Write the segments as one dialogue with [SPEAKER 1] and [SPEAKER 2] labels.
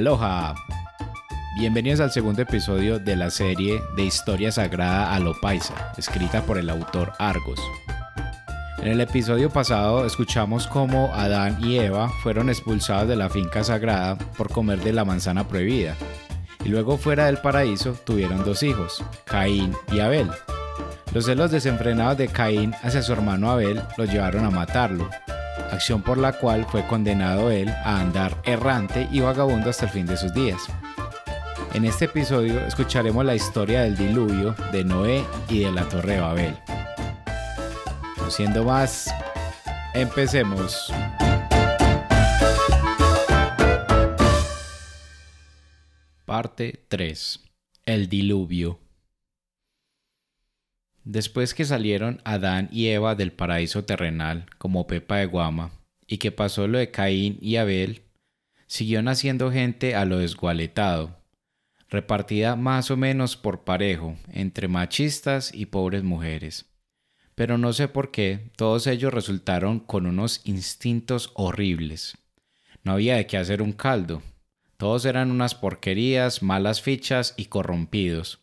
[SPEAKER 1] Aloha. Bienvenidos al segundo episodio de la serie de Historia Sagrada a lo Paisa, escrita por el autor Argos. En el episodio pasado escuchamos cómo Adán y Eva fueron expulsados de la finca sagrada por comer de la manzana prohibida, y luego fuera del paraíso tuvieron dos hijos, Caín y Abel. Los celos desenfrenados de Caín hacia su hermano Abel los llevaron a matarlo, acción por la cual fue condenado él a andar errante y vagabundo hasta el fin de sus días. En este episodio escucharemos la historia del diluvio, de Noé y de la Torre de Babel. No siendo más, empecemos. Parte 3. El diluvio. Después que salieron Adán y Eva del paraíso terrenal como pepa de guama, y que pasó lo de Caín y Abel, siguió naciendo gente a lo desgualetado, repartida más o menos por parejo entre machistas y pobres mujeres. Pero no sé por qué todos ellos resultaron con unos instintos horribles. No había de qué hacer un caldo. Todos eran unas porquerías, malas fichas y corrompidos.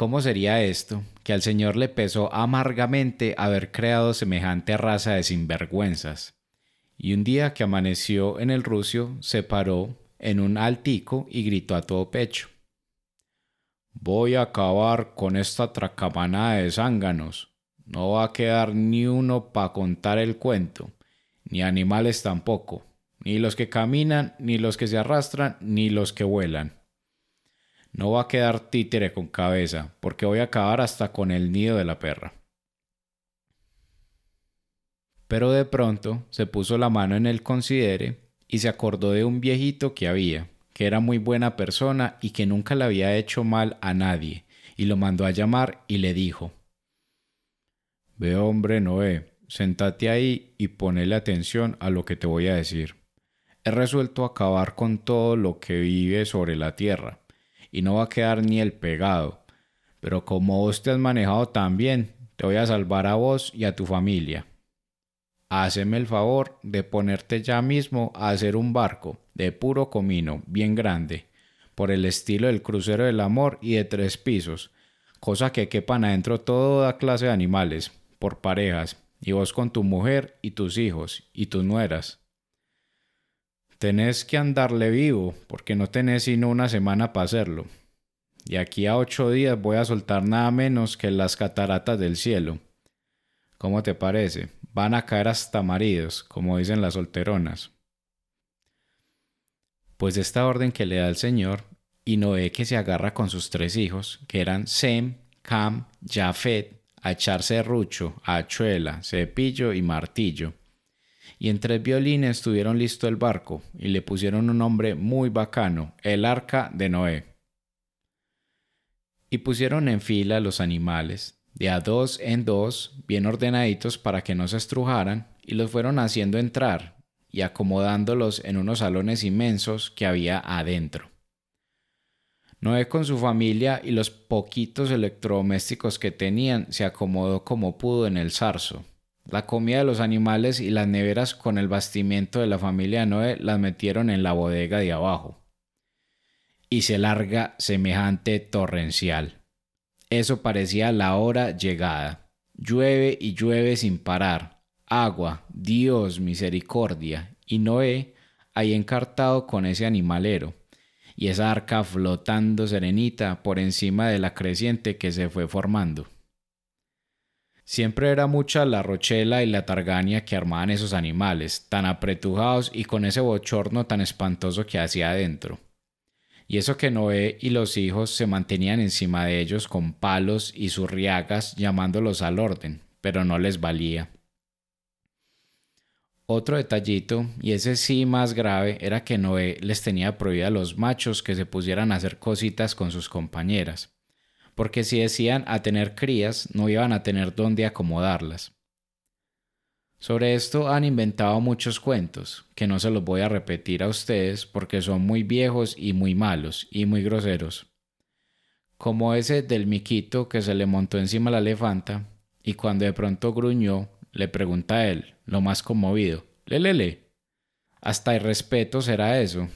[SPEAKER 1] ¿Cómo sería esto? Que al Señor le pesó amargamente haber creado semejante raza de sinvergüenzas. Y un día que amaneció en el rucio, se paró en un altico y gritó a todo pecho. Voy a acabar con esta tracamanada de zánganos. No va a quedar ni uno para contar el cuento, ni animales tampoco, ni los que caminan, ni los que se arrastran, ni los que vuelan. No va a quedar títere con cabeza, porque voy a acabar hasta con el nido de la perra. Pero de pronto se puso la mano en el considere y se acordó de un viejito que había, que era muy buena persona y que nunca le había hecho mal a nadie, y lo mandó a llamar y le dijo Ve hombre Noé, sentate ahí y ponele atención a lo que te voy a decir. He resuelto acabar con todo lo que vive sobre la tierra, y no va a quedar ni el pegado. Pero como vos te has manejado tan bien, te voy a salvar a vos y a tu familia. Haceme el favor de ponerte ya mismo a hacer un barco de puro comino, bien grande, por el estilo del crucero del amor y de tres pisos, cosa que quepan adentro toda clase de animales, por parejas, y vos con tu mujer y tus hijos y tus nueras. Tenés que andarle vivo, porque no tenés sino una semana para hacerlo. Y aquí a ocho días voy a soltar nada menos que las cataratas del cielo. ¿Cómo te parece? Van a caer hasta maridos, como dicen las solteronas. Pues esta orden que le da el Señor, y Noé que se agarra con sus tres hijos, que eran Sem, Cam, Jafet, a echarse rucho, hachuela, cepillo y martillo y en tres violines tuvieron listo el barco y le pusieron un nombre muy bacano, el arca de Noé. Y pusieron en fila los animales, de a dos en dos, bien ordenaditos para que no se estrujaran, y los fueron haciendo entrar y acomodándolos en unos salones inmensos que había adentro. Noé con su familia y los poquitos electrodomésticos que tenían se acomodó como pudo en el zarzo, la comida de los animales y las neveras con el bastimiento de la familia Noé las metieron en la bodega de abajo. Y se larga semejante torrencial. Eso parecía la hora llegada. Llueve y llueve sin parar. Agua, Dios, misericordia. Y Noé ahí encartado con ese animalero. Y esa arca flotando serenita por encima de la creciente que se fue formando. Siempre era mucha la rochela y la targania que armaban esos animales, tan apretujados y con ese bochorno tan espantoso que hacía adentro. Y eso que Noé y los hijos se mantenían encima de ellos con palos y zurriagas llamándolos al orden, pero no les valía. Otro detallito, y ese sí más grave, era que Noé les tenía prohibida a los machos que se pusieran a hacer cositas con sus compañeras porque si decían a tener crías, no iban a tener dónde acomodarlas. Sobre esto han inventado muchos cuentos, que no se los voy a repetir a ustedes porque son muy viejos y muy malos y muy groseros. Como ese del miquito que se le montó encima la elefanta y cuando de pronto gruñó, le pregunta a él, lo más conmovido, lelele, hasta el respeto será eso.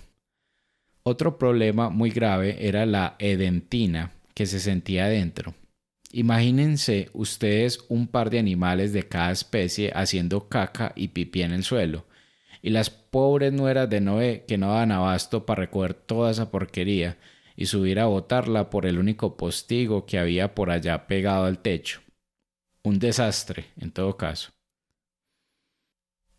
[SPEAKER 1] Otro problema muy grave era la edentina que se sentía dentro. Imagínense ustedes un par de animales de cada especie haciendo caca y pipí en el suelo, y las pobres nueras de Noé que no daban abasto para recoger toda esa porquería y subir a botarla por el único postigo que había por allá pegado al techo. Un desastre, en todo caso.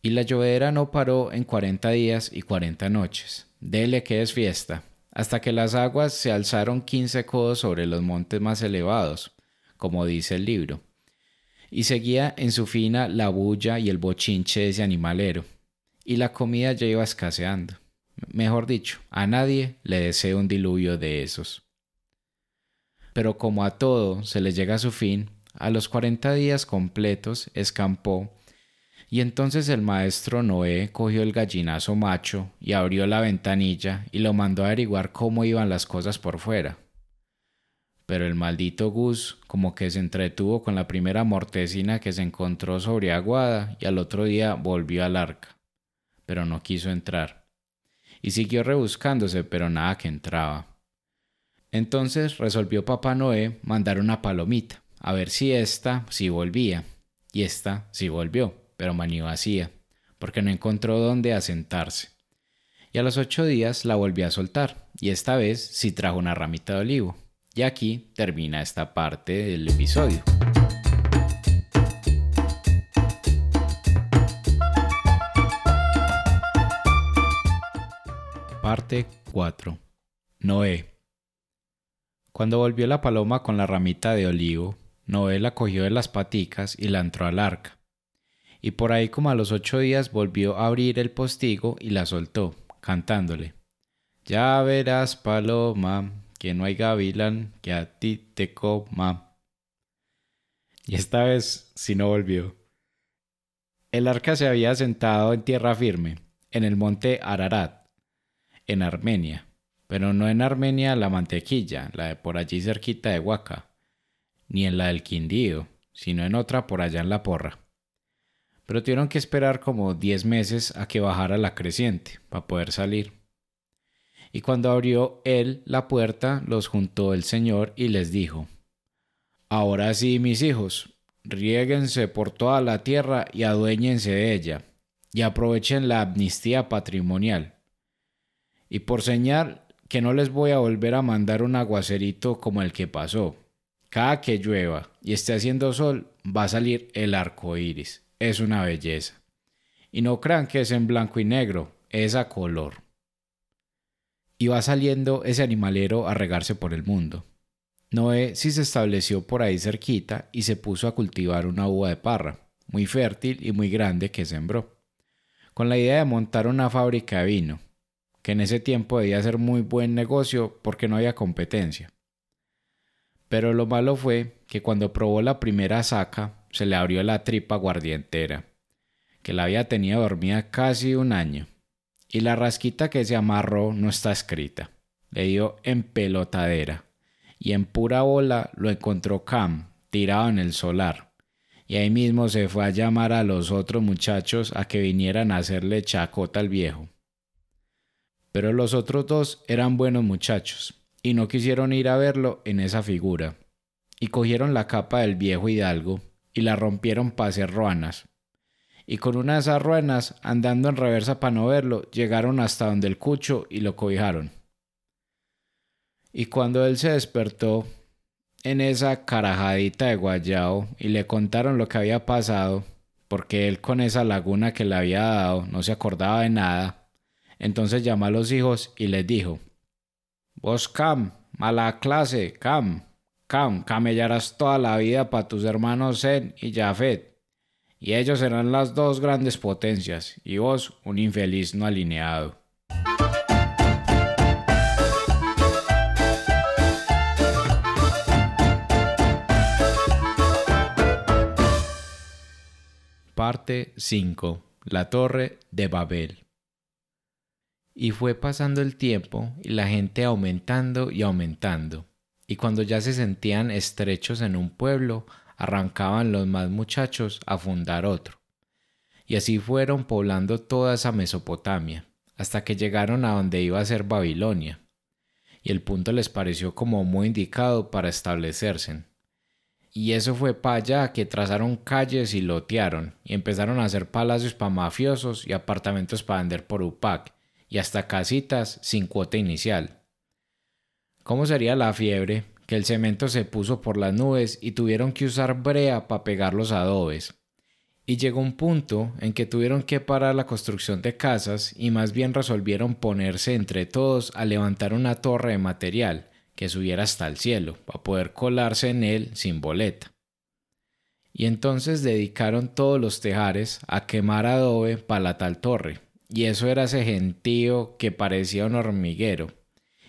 [SPEAKER 1] Y la llovedera no paró en cuarenta días y cuarenta noches. Dele que es fiesta, hasta que las aguas se alzaron quince codos sobre los montes más elevados, como dice el libro. Y seguía en su fina la bulla y el bochinche de ese animalero, y la comida ya iba escaseando. Mejor dicho, a nadie le deseo un diluvio de esos. Pero como a todo se le llega a su fin, a los cuarenta días completos escampó, y entonces el maestro Noé cogió el gallinazo macho y abrió la ventanilla y lo mandó a averiguar cómo iban las cosas por fuera. Pero el maldito Gus como que se entretuvo con la primera mortecina que se encontró sobre Aguada y al otro día volvió al arca, pero no quiso entrar y siguió rebuscándose, pero nada que entraba. Entonces resolvió Papá Noé mandar una palomita, a ver si ésta sí volvía, y ésta sí volvió, pero maní vacía, porque no encontró dónde asentarse. Y a los ocho días la volvió a soltar, y esta vez sí trajo una ramita de olivo. Y aquí termina esta parte del episodio. Parte 4. Noé. Cuando volvió la paloma con la ramita de olivo, Noé la cogió de las paticas y la entró al arca. Y por ahí como a los ocho días volvió a abrir el postigo y la soltó, cantándole. Ya verás, paloma, que no hay gavilán que a ti te coma. Y esta vez sí no volvió. El arca se había sentado en tierra firme, en el monte Ararat, en Armenia, pero no en Armenia la mantequilla, la de por allí cerquita de Huaca, ni en la del Quindío, sino en otra por allá en la porra. Pero tuvieron que esperar como diez meses a que bajara la creciente para poder salir. Y cuando abrió él la puerta, los juntó el Señor y les dijo, Ahora sí, mis hijos, riéguense por toda la tierra y aduéñense de ella, y aprovechen la amnistía patrimonial y por señal que no les voy a volver a mandar un aguacerito como el que pasó. Cada que llueva y esté haciendo sol, va a salir el arco iris. Es una belleza. Y no crean que es en blanco y negro, es a color. Y va saliendo ese animalero a regarse por el mundo. Noé sí se estableció por ahí cerquita y se puso a cultivar una uva de parra, muy fértil y muy grande que sembró, con la idea de montar una fábrica de vino, que en ese tiempo debía ser muy buen negocio porque no había competencia. Pero lo malo fue que cuando probó la primera saca se le abrió la tripa guardientera, que la había tenido dormida casi un año, y la rasquita que se amarró no está escrita. Le dio en pelotadera, y en pura bola lo encontró Cam, tirado en el solar, y ahí mismo se fue a llamar a los otros muchachos a que vinieran a hacerle chacota al viejo pero los otros dos eran buenos muchachos y no quisieron ir a verlo en esa figura, y cogieron la capa del viejo hidalgo y la rompieron para hacer ruanas. Y con una de esas ruanas, andando en reversa para no verlo, llegaron hasta donde el cucho y lo cobijaron. Y cuando él se despertó en esa carajadita de guayao y le contaron lo que había pasado, porque él con esa laguna que le había dado no se acordaba de nada, entonces llamó a los hijos y les dijo, Vos Cam, mala clase, Cam, Cam, camellarás toda la vida para tus hermanos Zen y Jafet, y ellos serán las dos grandes potencias, y vos un infeliz no alineado. Parte 5. La Torre de Babel. Y fue pasando el tiempo y la gente aumentando y aumentando. Y cuando ya se sentían estrechos en un pueblo, arrancaban los más muchachos a fundar otro. Y así fueron poblando toda esa Mesopotamia, hasta que llegaron a donde iba a ser Babilonia, y el punto les pareció como muy indicado para establecerse. Y eso fue para allá que trazaron calles y lotearon, y empezaron a hacer palacios para mafiosos y apartamentos para vender por UPAC, y hasta casitas sin cuota inicial. ¿Cómo sería la fiebre? Que el cemento se puso por las nubes y tuvieron que usar brea para pegar los adobes. Y llegó un punto en que tuvieron que parar la construcción de casas y más bien resolvieron ponerse entre todos a levantar una torre de material que subiera hasta el cielo para poder colarse en él sin boleta. Y entonces dedicaron todos los tejares a quemar adobe para la tal torre, y eso era ese gentío que parecía un hormiguero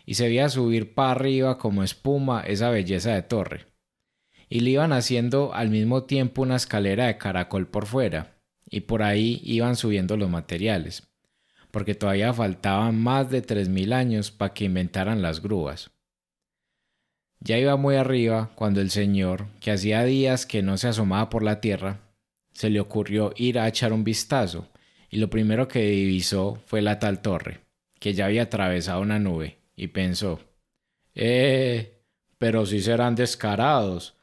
[SPEAKER 1] y se veía subir para arriba como espuma esa belleza de torre. Y le iban haciendo al mismo tiempo una escalera de caracol por fuera, y por ahí iban subiendo los materiales, porque todavía faltaban más de tres mil años para que inventaran las grúas. Ya iba muy arriba cuando el señor, que hacía días que no se asomaba por la tierra, se le ocurrió ir a echar un vistazo, y lo primero que divisó fue la tal torre, que ya había atravesado una nube, y pensó, eh, pero si serán descarados.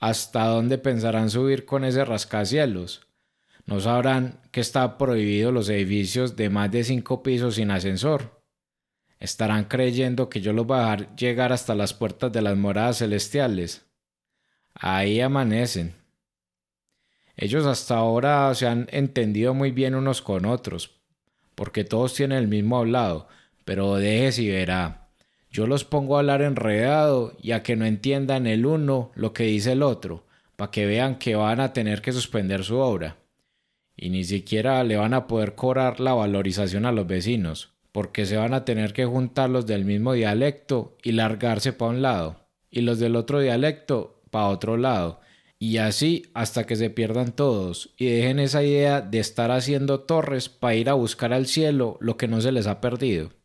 [SPEAKER 1] ¿Hasta dónde pensarán subir con ese rascacielos? ¿No sabrán que está prohibido los edificios de más de cinco pisos sin ascensor? ¿Estarán creyendo que yo los voy a dejar llegar hasta las puertas de las moradas celestiales? Ahí amanecen. Ellos hasta ahora se han entendido muy bien unos con otros, porque todos tienen el mismo hablado, pero déjese y verá. Yo los pongo a hablar enredado y a que no entiendan el uno lo que dice el otro, para que vean que van a tener que suspender su obra. Y ni siquiera le van a poder cobrar la valorización a los vecinos, porque se van a tener que juntar los del mismo dialecto y largarse para un lado, y los del otro dialecto para otro lado, y así hasta que se pierdan todos y dejen esa idea de estar haciendo torres para ir a buscar al cielo lo que no se les ha perdido.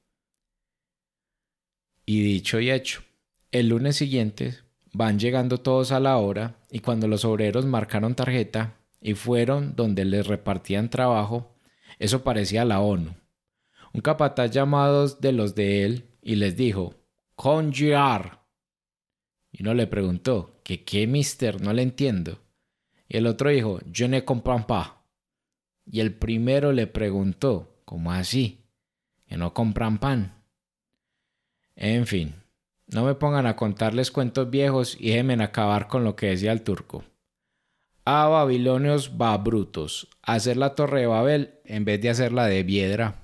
[SPEAKER 1] Y dicho y hecho, el lunes siguiente van llegando todos a la hora y cuando los obreros marcaron tarjeta y fueron donde les repartían trabajo, eso parecía la ONU. Un capataz llamado de los de él y les dijo, Congiar. Y uno le preguntó, ¿qué qué, mister? No le entiendo. Y el otro dijo, Je ne comprends pas. Y el primero le preguntó, ¿cómo así? Que no compran pan. En fin, no me pongan a contarles cuentos viejos y déjenme acabar con lo que decía el turco. A babilonios va brutos, hacer la torre de Babel en vez de hacerla de piedra.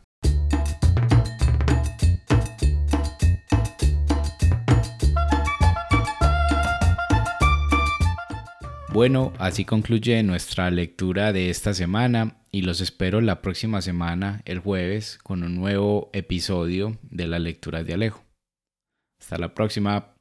[SPEAKER 1] Bueno, así concluye nuestra lectura de esta semana y los espero la próxima semana, el jueves, con un nuevo episodio de la lectura de Alejo. Hasta la próxima.